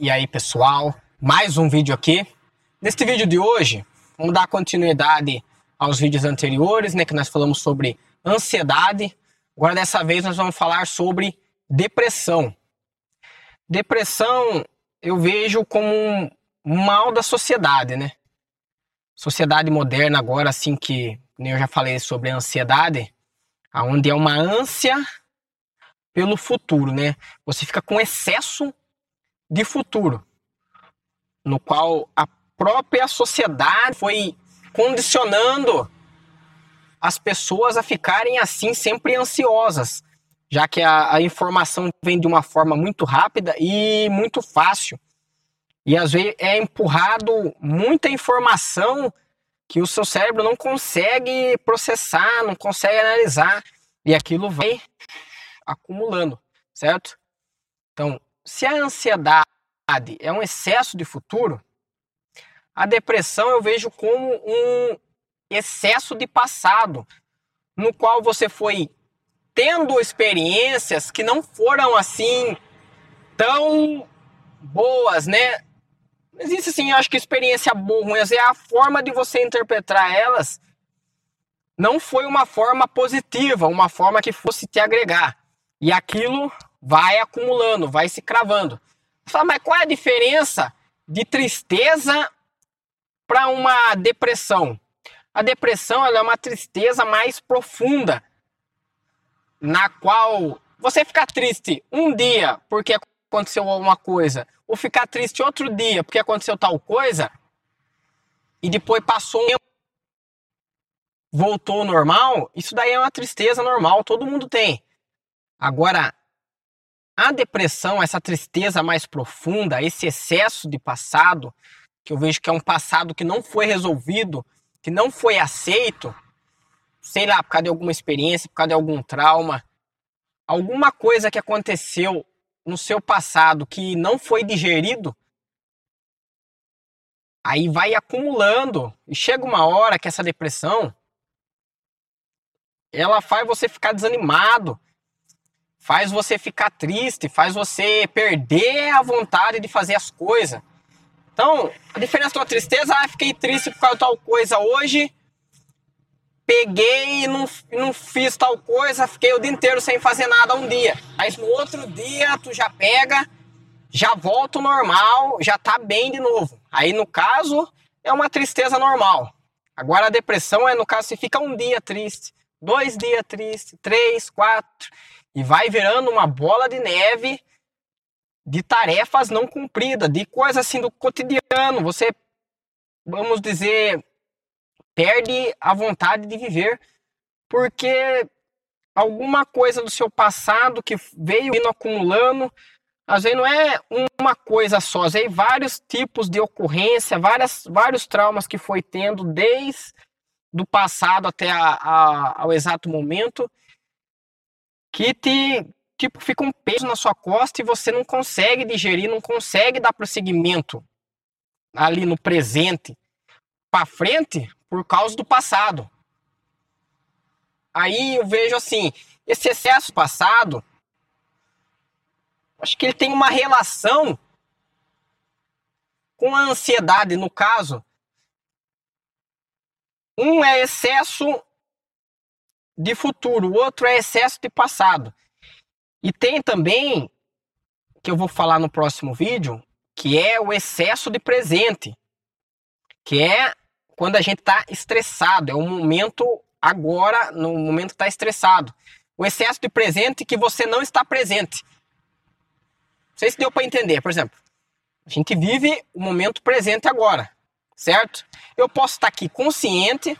E aí, pessoal, mais um vídeo aqui. Neste vídeo de hoje, vamos dar continuidade aos vídeos anteriores, né, que nós falamos sobre ansiedade. Agora, dessa vez, nós vamos falar sobre depressão. Depressão eu vejo como um mal da sociedade, né? Sociedade moderna agora, assim que nem eu já falei sobre a ansiedade, aonde é uma ânsia pelo futuro, né? Você fica com excesso de futuro, no qual a própria sociedade foi condicionando as pessoas a ficarem assim sempre ansiosas, já que a, a, informação vem de uma forma muito rápida e muito fácil. E às vezes é empurrado muita informação que o seu cérebro não consegue processar, não consegue analisar, e aquilo vai acumulando, certo? Então, se a ansiedade é um excesso de futuro, a depressão eu vejo como um excesso de passado, no qual você foi tendo experiências que não foram assim tão boas, né? Existe assim, eu acho que experiência boa, ruim, é a forma de você interpretar elas não foi uma forma positiva, uma forma que fosse te agregar. E aquilo vai acumulando, vai se cravando. Fala, mas qual é a diferença de tristeza para uma depressão? A depressão é uma tristeza mais profunda, na qual você fica triste um dia porque aconteceu alguma coisa, ou ficar triste outro dia porque aconteceu tal coisa, e depois passou um voltou ao normal, isso daí é uma tristeza normal, todo mundo tem. Agora, a depressão, essa tristeza mais profunda, esse excesso de passado, que eu vejo que é um passado que não foi resolvido, que não foi aceito, sei lá, por causa de alguma experiência, por causa de algum trauma, alguma coisa que aconteceu no seu passado que não foi digerido, aí vai acumulando. E chega uma hora que essa depressão ela faz você ficar desanimado, faz você ficar triste, faz você perder a vontade de fazer as coisas. Então, a diferença da tristeza, ah, fiquei triste por causa de tal coisa hoje, peguei e não, não fiz tal coisa, fiquei o dia inteiro sem fazer nada um dia. Aí no outro dia tu já pega, já volta ao normal, já tá bem de novo. Aí no caso, é uma tristeza normal. Agora a depressão é no caso, você fica um dia triste, dois dias triste, três, quatro e vai virando uma bola de neve de tarefas não cumpridas, de coisas assim do cotidiano. Você, vamos dizer, perde a vontade de viver porque alguma coisa do seu passado que veio indo acumulando, às vezes não é uma coisa só, às vezes vários tipos de ocorrência, várias, vários traumas que foi tendo desde do passado até a, a, ao exato momento que te tipo fica um peso na sua costa e você não consegue digerir, não consegue dar prosseguimento ali no presente para frente por causa do passado. Aí eu vejo assim, esse excesso passado, acho que ele tem uma relação com a ansiedade, no caso. Um é excesso de futuro, o outro é excesso de passado. E tem também, que eu vou falar no próximo vídeo, que é o excesso de presente, que é quando a gente está estressado, é o momento agora, no momento está estressado. O excesso de presente que você não está presente. Não sei se deu para entender, por exemplo. A gente vive o momento presente agora, certo? Eu posso estar aqui consciente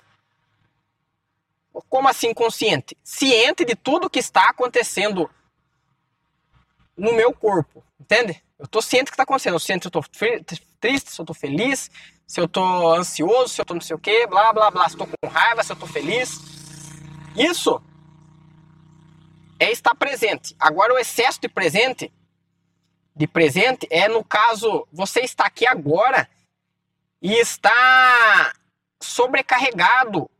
como assim consciente? Ciente de tudo que está acontecendo no meu corpo, entende? Eu estou ciente do que está acontecendo. Eu sinto se eu estou triste, se eu estou feliz, se eu estou ansioso, se eu estou não sei o que, blá blá blá, se eu estou com raiva, se eu estou feliz. Isso é estar presente. Agora o excesso de presente, de presente é no caso você está aqui agora e está sobrecarregado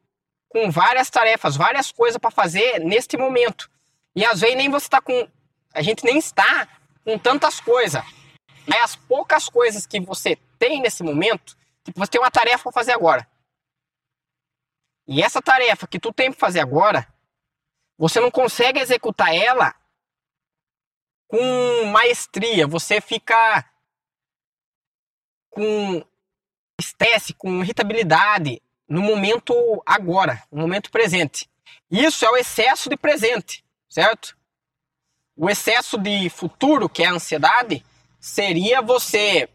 com várias tarefas, várias coisas para fazer neste momento. E às vezes nem você está com. A gente nem está com tantas coisas. Aí as poucas coisas que você tem nesse momento, tipo, você tem uma tarefa para fazer agora. E essa tarefa que tu tem para fazer agora, você não consegue executar ela com maestria. Você fica com estresse, com irritabilidade no momento agora, no momento presente. Isso é o excesso de presente, certo? O excesso de futuro, que é a ansiedade, seria você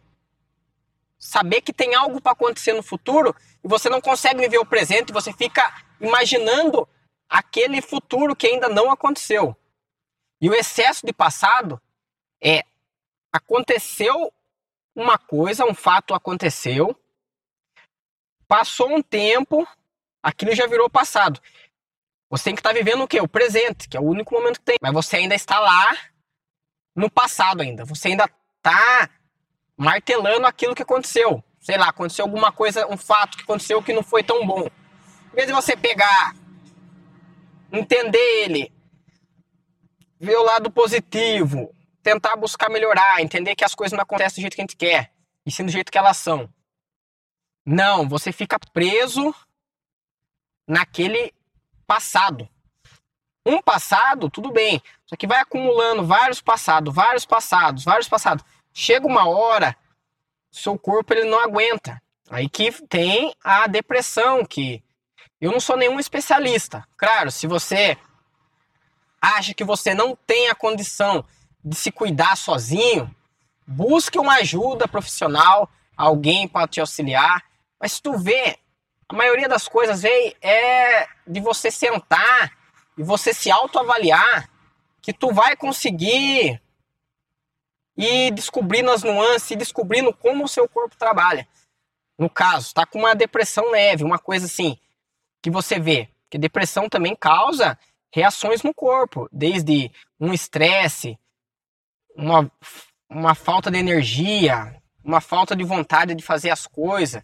saber que tem algo para acontecer no futuro e você não consegue viver o presente, você fica imaginando aquele futuro que ainda não aconteceu. E o excesso de passado é aconteceu uma coisa, um fato aconteceu, passou um tempo, aquilo já virou passado. Você tem que estar tá vivendo o quê? O presente, que é o único momento que tem. Mas você ainda está lá no passado ainda. Você ainda está martelando aquilo que aconteceu. Sei lá, aconteceu alguma coisa, um fato que aconteceu que não foi tão bom. Em vez de você pegar, entender ele, ver o lado positivo, tentar buscar melhorar, entender que as coisas não acontecem do jeito que a gente quer, e sim do jeito que elas são. Não, você fica preso naquele passado. Um passado, tudo bem. Só que vai acumulando vários passados, vários passados, vários passados. Chega uma hora, seu corpo ele não aguenta. Aí que tem a depressão, que eu não sou nenhum especialista. Claro, se você acha que você não tem a condição de se cuidar sozinho, busque uma ajuda profissional, alguém para te auxiliar. Mas se tu vê, a maioria das coisas é de você sentar e você se autoavaliar que tu vai conseguir e descobrindo as nuances, descobrindo como o seu corpo trabalha. No caso, está com uma depressão leve, uma coisa assim, que você vê. Que depressão também causa reações no corpo, desde um estresse, uma, uma falta de energia, uma falta de vontade de fazer as coisas,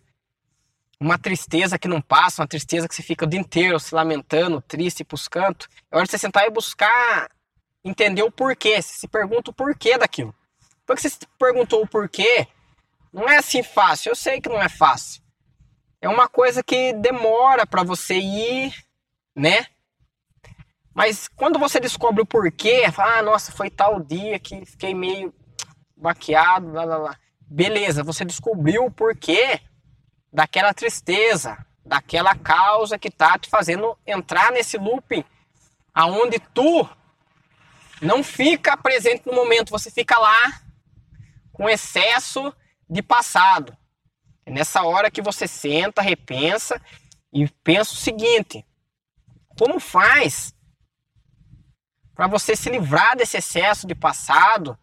uma tristeza que não passa, uma tristeza que você fica o dia inteiro se lamentando, triste pros cantos. É hora de você sentar e buscar entender o porquê. Você se pergunta o porquê daquilo. Porque você se perguntou o porquê, não é assim fácil. Eu sei que não é fácil. É uma coisa que demora para você ir, né? Mas quando você descobre o porquê, fala, ah, nossa, foi tal dia que fiquei meio baqueado, lá, lá, lá. Beleza, você descobriu o porquê daquela tristeza, daquela causa que tá te fazendo entrar nesse looping aonde tu não fica presente no momento, você fica lá com excesso de passado. É nessa hora que você senta, repensa e pensa o seguinte: como faz para você se livrar desse excesso de passado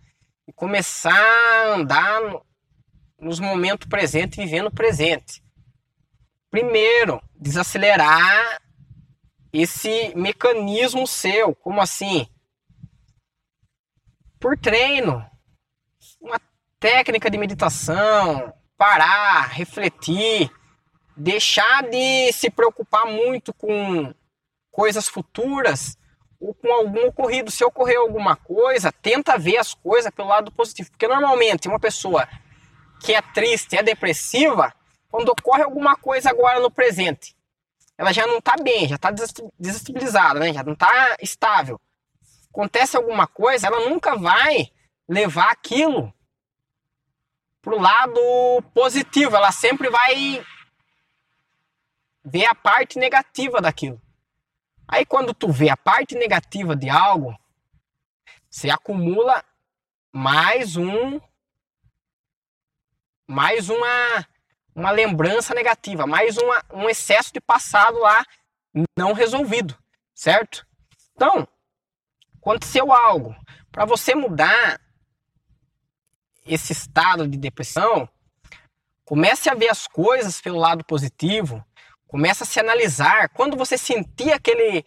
e começar a andar nos momentos presentes, vivendo o presente? Primeiro, desacelerar esse mecanismo seu. Como assim? Por treino. Uma técnica de meditação, parar, refletir, deixar de se preocupar muito com coisas futuras ou com algum ocorrido. Se ocorrer alguma coisa, tenta ver as coisas pelo lado positivo. Porque normalmente uma pessoa que é triste, é depressiva, quando ocorre alguma coisa agora no presente, ela já não está bem, já está desestabilizada, né? já não está estável. Acontece alguma coisa, ela nunca vai levar aquilo pro lado positivo, ela sempre vai ver a parte negativa daquilo. Aí quando tu vê a parte negativa de algo, você acumula mais um mais uma uma lembrança negativa, mais uma, um excesso de passado lá não resolvido, certo? Então, aconteceu algo. Para você mudar esse estado de depressão, comece a ver as coisas pelo lado positivo, comece a se analisar. Quando você sentir aquele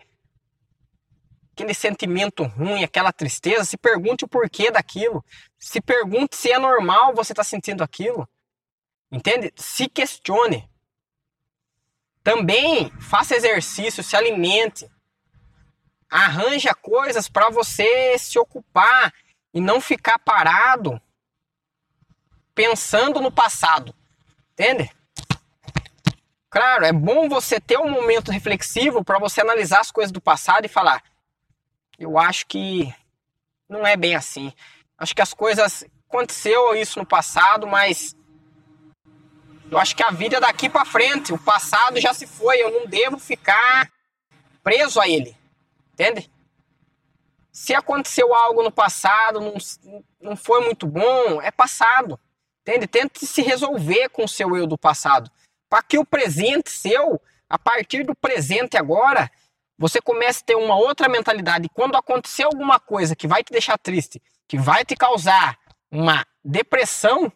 aquele sentimento ruim, aquela tristeza, se pergunte o porquê daquilo. Se pergunte se é normal você estar tá sentindo aquilo. Entende? Se questione. Também faça exercício, se alimente. Arranja coisas para você se ocupar e não ficar parado pensando no passado. Entende? Claro, é bom você ter um momento reflexivo para você analisar as coisas do passado e falar: eu acho que não é bem assim. Acho que as coisas aconteceu isso no passado, mas eu acho que a vida é daqui para frente, o passado já se foi, eu não devo ficar preso a ele. Entende? Se aconteceu algo no passado, não, não foi muito bom, é passado. Entende? Tente se resolver com o seu eu do passado. Para que o presente seu, a partir do presente agora, você comece a ter uma outra mentalidade. E quando acontecer alguma coisa que vai te deixar triste, que vai te causar uma depressão,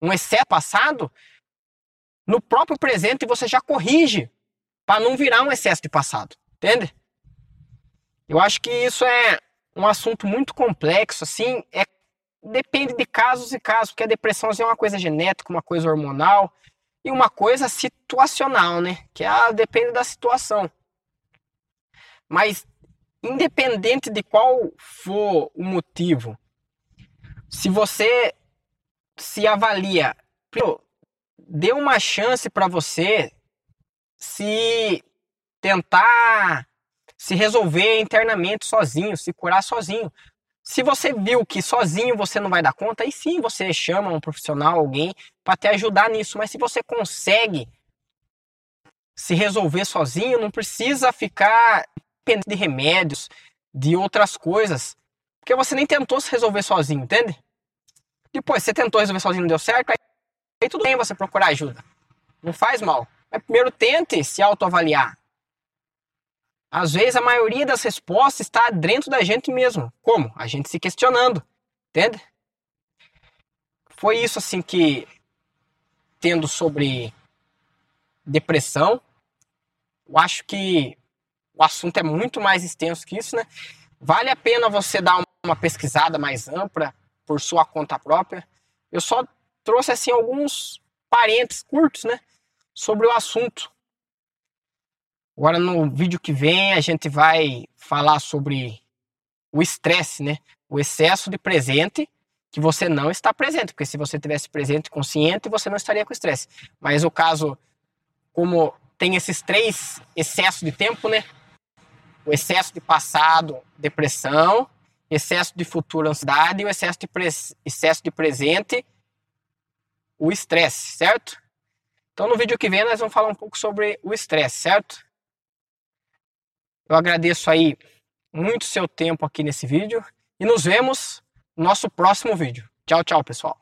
um excesso passado, no próprio presente você já corrige para não virar um excesso de passado, entende? Eu acho que isso é um assunto muito complexo, assim, é depende de casos e casos, porque a depressão assim, é uma coisa genética, uma coisa hormonal e uma coisa situacional, né? Que é, depende da situação. Mas independente de qual for o motivo, se você se avalia, dê uma chance para você se tentar se resolver internamente sozinho, se curar sozinho. Se você viu que sozinho você não vai dar conta, aí sim você chama um profissional, alguém para te ajudar nisso. Mas se você consegue se resolver sozinho, não precisa ficar dependendo de remédios, de outras coisas, porque você nem tentou se resolver sozinho, entende? Depois, você tentou resolver sozinho, não deu certo, aí Aí tudo bem você procurar ajuda. Não faz mal. Mas primeiro tente se autoavaliar. Às vezes a maioria das respostas está dentro da gente mesmo. Como? A gente se questionando. Entende? Foi isso assim que tendo sobre depressão. Eu acho que o assunto é muito mais extenso que isso, né? Vale a pena você dar uma pesquisada mais ampla por sua conta própria. Eu só trouxe assim alguns parênteses curtos, né, sobre o assunto. Agora no vídeo que vem a gente vai falar sobre o estresse, né, o excesso de presente que você não está presente, porque se você tivesse presente consciente, você não estaria com estresse. Mas o caso como tem esses três excessos de tempo, né? O excesso de passado, depressão, excesso de futuro, ansiedade e o excesso de, excesso de presente, o estresse, certo? Então no vídeo que vem nós vamos falar um pouco sobre o estresse, certo? Eu agradeço aí muito seu tempo aqui nesse vídeo e nos vemos no nosso próximo vídeo. Tchau, tchau, pessoal.